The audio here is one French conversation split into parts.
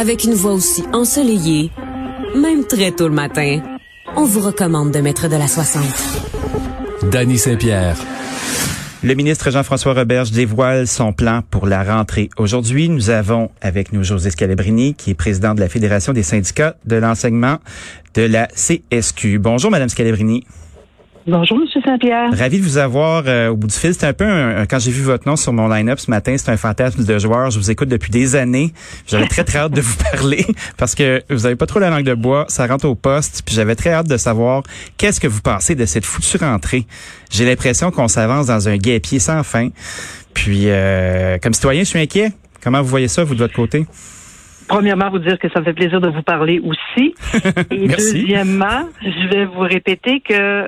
Avec une voix aussi ensoleillée, même très tôt le matin, on vous recommande de mettre de la 60. Danny Saint-Pierre. Le ministre Jean-François Roberge dévoile son plan pour la rentrée. Aujourd'hui, nous avons avec nous José Scalabrini, qui est président de la Fédération des syndicats de l'enseignement de la CSQ. Bonjour, Madame Scalabrini. Bonjour, M. Saint-Pierre. Ravi de vous avoir euh, au bout du fil. C'est un peu un, quand j'ai vu votre nom sur mon line-up ce matin, c'est un fantasme de joueur. Je vous écoute depuis des années. J'avais très très hâte de vous parler parce que vous avez pas trop la langue de bois. Ça rentre au poste. Puis j'avais très hâte de savoir qu'est-ce que vous pensez de cette foutue rentrée. J'ai l'impression qu'on s'avance dans un guépier sans fin. Puis euh, comme citoyen, je suis inquiet. Comment vous voyez ça, vous de votre côté? Premièrement, vous dire que ça me fait plaisir de vous parler aussi. Et deuxièmement, je vais vous répéter que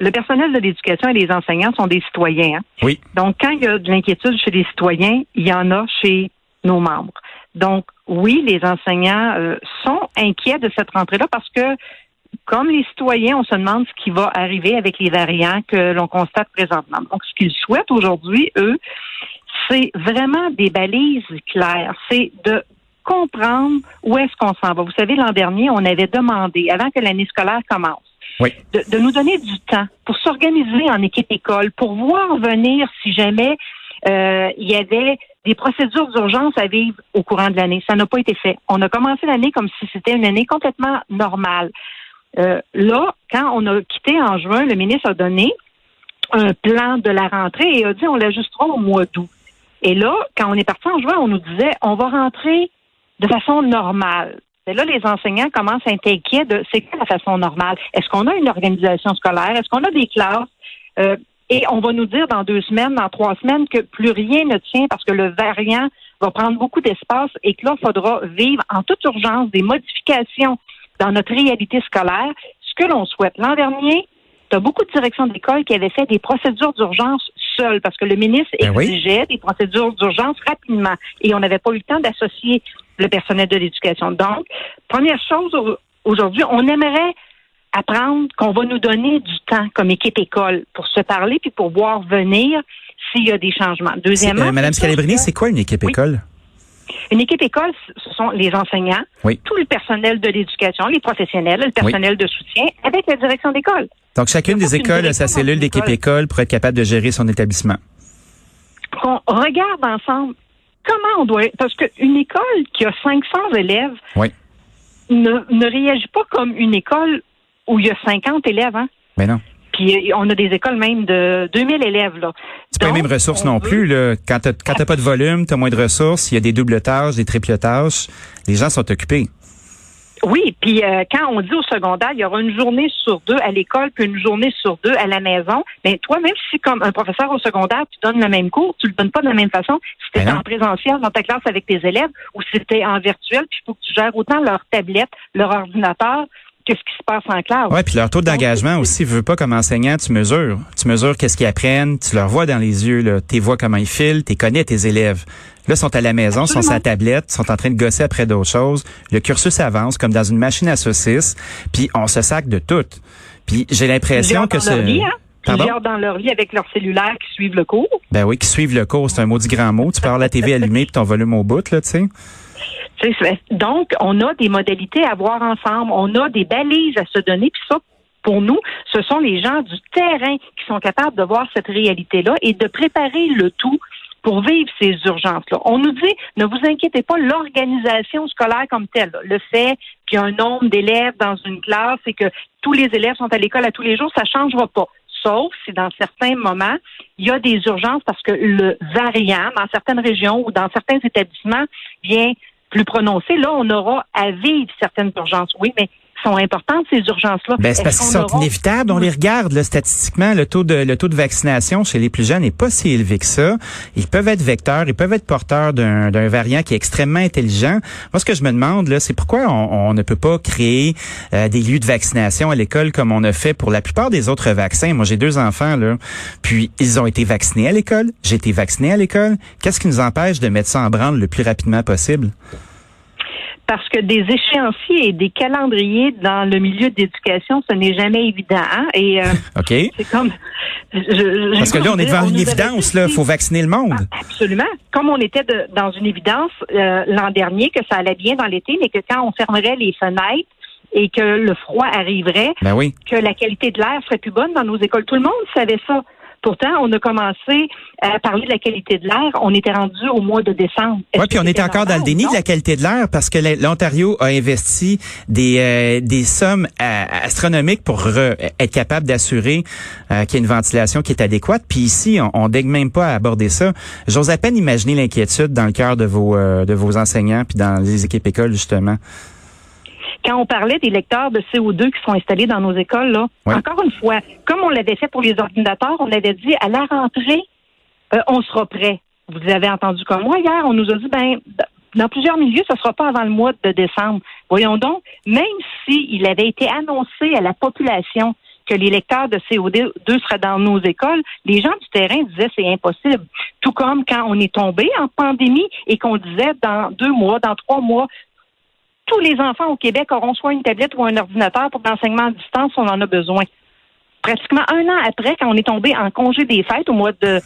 le personnel de l'éducation et les enseignants sont des citoyens. Hein. Oui. Donc, quand il y a de l'inquiétude chez les citoyens, il y en a chez nos membres. Donc, oui, les enseignants euh, sont inquiets de cette rentrée-là parce que, comme les citoyens, on se demande ce qui va arriver avec les variants que l'on constate présentement. Donc, ce qu'ils souhaitent aujourd'hui, eux, c'est vraiment des balises claires. C'est de comprendre où est-ce qu'on s'en va. Vous savez, l'an dernier, on avait demandé, avant que l'année scolaire commence, de, nous donner du temps pour s'organiser en équipe école, pour voir venir si jamais euh, il y avait des procédures d'urgence à vivre au courant de l'année. Ça n'a pas été fait. On a commencé l'année comme si c'était une année complètement normale. Euh, là, quand on a quitté en juin, le ministre a donné un plan de la rentrée et a dit on l'ajustera au mois d'août. Et là, quand on est parti en juin, on nous disait on va rentrer de façon normale. Et là, les enseignants commencent à être inquiets de c'est quoi la façon normale? Est-ce qu'on a une organisation scolaire? Est-ce qu'on a des classes? Euh, et on va nous dire dans deux semaines, dans trois semaines, que plus rien ne tient parce que le variant va prendre beaucoup d'espace et que là, il faudra vivre en toute urgence des modifications dans notre réalité scolaire. Ce que l'on souhaite. L'an dernier, tu as beaucoup de directions d'école qui avaient fait des procédures d'urgence seules parce que le ministre ben exigeait des procédures d'urgence rapidement et on n'avait pas eu le temps d'associer le personnel de l'éducation. Donc, première chose aujourd'hui, on aimerait apprendre qu'on va nous donner du temps comme équipe école pour se parler puis pour voir venir s'il y a des changements. Deuxièmement, euh, Madame Scalabrini, c'est quoi une équipe école? Une équipe école, ce sont les enseignants, tout le personnel de l'éducation, les professionnels, le personnel de soutien avec la direction d'école. Donc, chacune des écoles a sa cellule d'équipe école pour être capable de gérer son établissement. Qu'on regarde ensemble comment on doit... Parce qu'une école qui a 500 élèves ne, réagit pas comme une école où il y a 50 élèves. Hein? Mais non. Puis on a des écoles même de 2000 élèves. là. C'est pas les mêmes ressources non plus. Là. Quand tu n'as pas de volume, tu as moins de ressources, il y a des doubles tâches, des triples tâches. Les gens sont occupés. Oui, puis euh, quand on dit au secondaire, il y aura une journée sur deux à l'école, puis une journée sur deux à la maison, mais toi, même si comme un professeur au secondaire, tu donnes le même cours, tu le donnes pas de la même façon, si tu ben en présentiel dans ta classe avec tes élèves, ou si tu en virtuel, puis il faut que tu gères autant leur tablette, leur ordinateur, qu'est-ce qui se passe en classe. Oui, puis leur taux d'engagement aussi, veux pas comme enseignant, tu mesures. Tu mesures qu'est-ce qu'ils apprennent, tu leur vois dans les yeux, tu vois comment ils filent, tu connais tes élèves. Là, sont à la maison, sont sur la tablette, sont en train de gosser après d'autres choses. Le cursus avance comme dans une machine à saucisses, puis on se sac de tout. Puis j'ai l'impression que c'est... Hein? Pardon? dans leur lit avec leur cellulaire qui suivent le cours. Ben oui, qui suivent le cours, c'est un maudit grand mot. Tu peux avoir la TV allumée puis ton volume au bout, là, tu sais. Donc, on a des modalités à voir ensemble, on a des balises à se donner, puis ça, pour nous, ce sont les gens du terrain qui sont capables de voir cette réalité-là et de préparer le tout pour vivre ces urgences-là. On nous dit, ne vous inquiétez pas, l'organisation scolaire comme telle, le fait qu'il y a un nombre d'élèves dans une classe et que tous les élèves sont à l'école à tous les jours, ça ne changera pas. Sauf si dans certains moments, il y a des urgences parce que le variant dans certaines régions ou dans certains établissements vient plus prononcé, là, on aura à vivre certaines urgences. Oui, mais sont importantes, ces urgences-là. Ben, c'est parce qu'ils sont inévitables. On les regarde là, statistiquement. Le taux de le taux de vaccination chez les plus jeunes n'est pas si élevé que ça. Ils peuvent être vecteurs, ils peuvent être porteurs d'un variant qui est extrêmement intelligent. Moi, ce que je me demande, là, c'est pourquoi on, on, ne peut pas créer euh, des lieux de vaccination à l'école comme on a fait pour la plupart des autres vaccins. Moi, j'ai deux enfants, là, puis ils ont été vaccinés à l'école. J'ai été vacciné à l'école. Qu'est-ce qui nous empêche de mettre ça en branle le plus rapidement possible? Parce que des échéanciers et des calendriers dans le milieu d'éducation, ce n'est jamais évident. Hein? Et euh, ok. C'est comme je, parce que là, on est devant une évidence. Là, faut vacciner le monde. Ah, absolument. Comme on était dans une évidence euh, l'an dernier que ça allait bien dans l'été, mais que quand on fermerait les fenêtres et que le froid arriverait, ben oui. que la qualité de l'air serait plus bonne dans nos écoles. Tout le monde savait ça. Pourtant, on a commencé à parler de la qualité de l'air. On était rendu au mois de décembre. Oui, puis on était encore dans le déni de la qualité de l'air parce que l'Ontario a investi des, euh, des sommes euh, astronomiques pour être capable d'assurer euh, qu'il y ait une ventilation qui est adéquate. Puis ici, on, on daigne même pas à aborder ça. J'ose à peine imaginer l'inquiétude dans le cœur de vos, de vos enseignants puis dans les équipes écoles, justement quand on parlait des lecteurs de CO2 qui sont installés dans nos écoles, là, encore une fois, comme on l'avait fait pour les ordinateurs, on avait dit à la rentrée, euh, on sera prêt. Vous avez entendu comme moi hier, on nous a dit, ben, dans plusieurs milieux, ce ne sera pas avant le mois de décembre. Voyons donc, même s'il avait été annoncé à la population que les lecteurs de CO2 seraient dans nos écoles, les gens du terrain disaient c'est impossible. Tout comme quand on est tombé en pandémie et qu'on disait dans deux mois, dans trois mois, tous les enfants au Québec auront soit une tablette ou un ordinateur pour l'enseignement à distance, on en a besoin. Pratiquement un an après, quand on est tombé en congé des fêtes au mois de,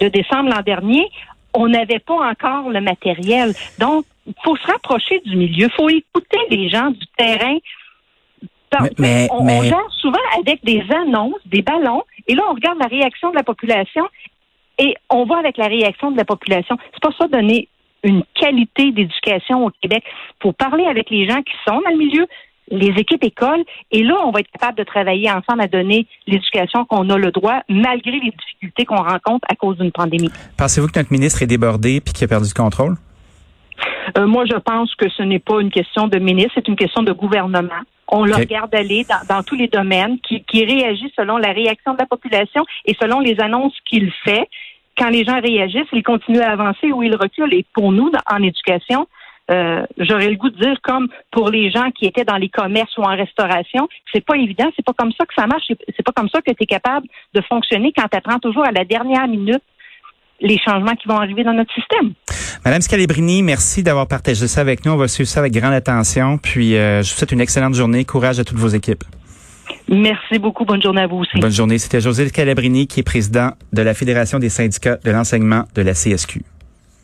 décembre l'an dernier, on n'avait pas encore le matériel. Donc, il faut se rapprocher du milieu. Il faut écouter les gens du terrain. mais, on, on gère souvent avec des annonces, des ballons, et là, on regarde la réaction de la population et on va avec la réaction de la population. C'est pas ça donner une qualité d'éducation au Québec. Il faut parler avec les gens qui sont dans le milieu, les équipes écoles, et là, on va être capable de travailler ensemble à donner l'éducation qu'on a le droit, malgré les difficultés qu'on rencontre à cause d'une pandémie. Pensez-vous que notre ministre est débordé puis qu'il a perdu le contrôle? Euh, moi, je pense que ce n'est pas une question de ministre, c'est une question de gouvernement. On le regarde aller dans, tous les domaines, qui, qui réagit selon la réaction de la population et selon les annonces qu'il fait quand les gens réagissent, ils continuent à avancer ou ils reculent. Et pour nous, en éducation, euh, j'aurais le goût de dire comme pour les gens qui étaient dans les commerces ou en restauration, c'est pas évident, c'est pas comme ça que ça marche, c'est pas comme ça que tu es capable de fonctionner quand tu apprends toujours à la dernière minute les changements qui vont arriver dans notre système. Madame Scalabrini, merci d'avoir partagé ça avec nous. On va suivre ça avec grande attention. Puis euh, je vous souhaite une excellente journée. Courage à toutes vos équipes. Merci beaucoup. Bonne journée à vous aussi. Bonne journée. C'était José Calabrini qui est président de la Fédération des syndicats de l'enseignement de la CSQ.